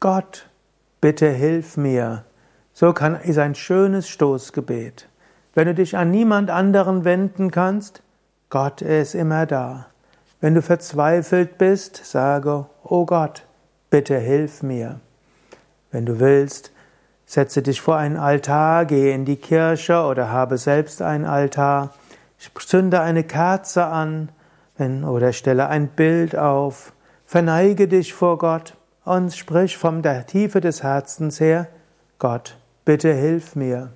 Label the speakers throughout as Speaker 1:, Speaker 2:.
Speaker 1: Gott, bitte hilf mir. So kann, ist ein schönes Stoßgebet. Wenn du dich an niemand anderen wenden kannst, Gott ist immer da. Wenn du verzweifelt bist, sage, oh Gott, bitte hilf mir. Wenn du willst, setze dich vor einen Altar, gehe in die Kirche oder habe selbst einen Altar, zünde eine Kerze an oder stelle ein Bild auf, verneige dich vor Gott und sprich von der Tiefe des Herzens her, Gott, bitte hilf mir.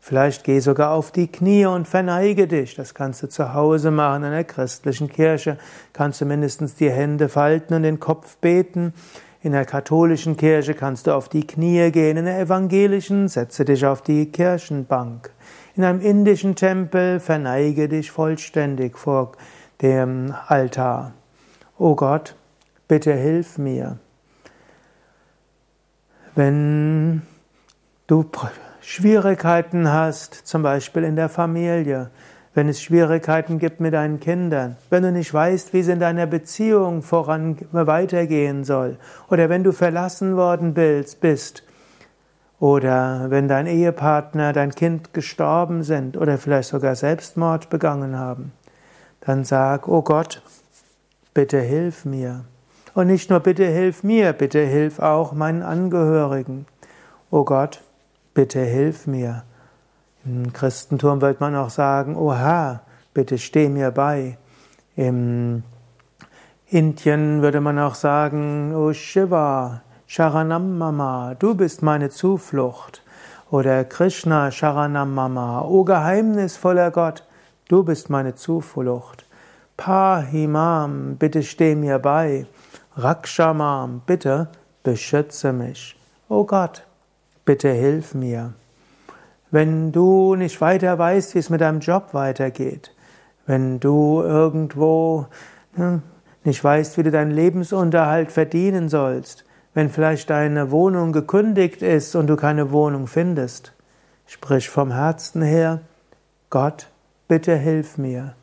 Speaker 1: Vielleicht geh sogar auf die Knie und verneige dich. Das kannst du zu Hause machen in der christlichen Kirche. Kannst du mindestens die Hände falten und den Kopf beten. In der katholischen Kirche kannst du auf die Knie gehen. In der evangelischen setze dich auf die Kirchenbank. In einem indischen Tempel verneige dich vollständig vor dem Altar. O Gott, bitte hilf mir. Wenn du Schwierigkeiten hast, zum Beispiel in der Familie, wenn es Schwierigkeiten gibt mit deinen Kindern, wenn du nicht weißt, wie es in deiner Beziehung voran weitergehen soll, oder wenn du verlassen worden bist, oder wenn dein Ehepartner, dein Kind gestorben sind oder vielleicht sogar Selbstmord begangen haben, dann sag, oh Gott, bitte hilf mir. Und nicht nur bitte hilf mir, bitte hilf auch meinen Angehörigen. Oh Gott, bitte hilf mir. Im Christentum wird man auch sagen, O Herr, bitte steh mir bei. Im Indien würde man auch sagen, O Shiva, Sharanam Mama, du bist meine Zuflucht. Oder Krishna Sharanam Mama, O geheimnisvoller Gott, du bist meine Zuflucht. Pahimam, bitte steh mir bei. Rakshamam, bitte beschütze mich. O Gott, bitte hilf mir. Wenn du nicht weiter weißt, wie es mit deinem Job weitergeht, wenn du irgendwo ne, nicht weißt, wie du deinen Lebensunterhalt verdienen sollst, wenn vielleicht deine Wohnung gekündigt ist und du keine Wohnung findest, sprich vom Herzen her, Gott, bitte hilf mir.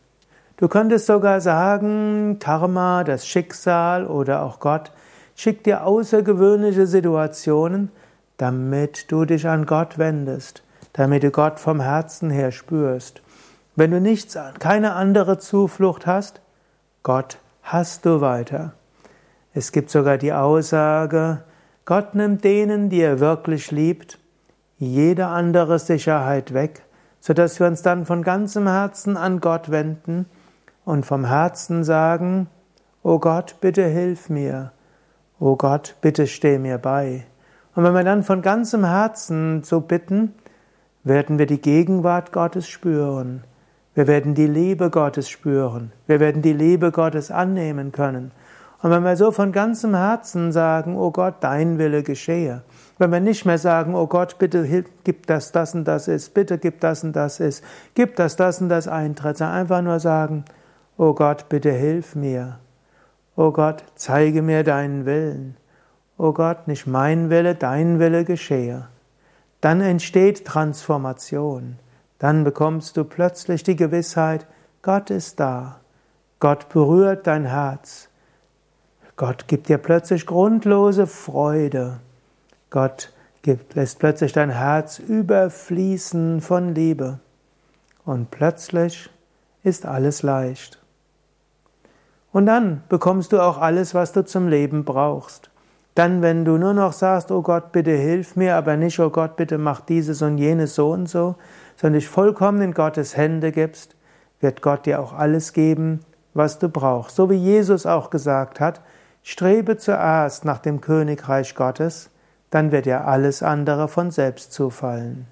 Speaker 1: Du könntest sogar sagen, Karma, das Schicksal oder auch Gott schickt dir außergewöhnliche Situationen, damit du dich an Gott wendest, damit du Gott vom Herzen her spürst. Wenn du nichts, keine andere Zuflucht hast, Gott hast du weiter. Es gibt sogar die Aussage, Gott nimmt denen, die er wirklich liebt, jede andere Sicherheit weg, sodass wir uns dann von ganzem Herzen an Gott wenden und vom Herzen sagen, O Gott, bitte hilf mir, O Gott, bitte steh mir bei. Und wenn wir dann von ganzem Herzen so bitten, werden wir die Gegenwart Gottes spüren. Wir werden die Liebe Gottes spüren. Wir werden die Liebe Gottes annehmen können. Und wenn wir so von ganzem Herzen sagen, oh Gott, dein Wille geschehe, wenn wir nicht mehr sagen, oh Gott, bitte gib das, das und das ist, bitte gib das und das ist, gib das, das und das eintritt, sondern einfach nur sagen, oh Gott, bitte hilf mir. Oh Gott, zeige mir deinen Willen. O Gott, nicht mein Wille, dein Wille geschehe. Dann entsteht Transformation. Dann bekommst du plötzlich die Gewissheit, Gott ist da. Gott berührt dein Herz. Gott gibt dir plötzlich grundlose Freude. Gott gibt, lässt plötzlich dein Herz überfließen von Liebe. Und plötzlich ist alles leicht. Und dann bekommst du auch alles, was du zum Leben brauchst. Dann, wenn du nur noch sagst, oh Gott, bitte hilf mir, aber nicht, oh Gott, bitte mach dieses und jenes so und so, sondern dich vollkommen in Gottes Hände gibst, wird Gott dir auch alles geben, was du brauchst. So wie Jesus auch gesagt hat, strebe zuerst nach dem Königreich Gottes, dann wird dir alles andere von selbst zufallen.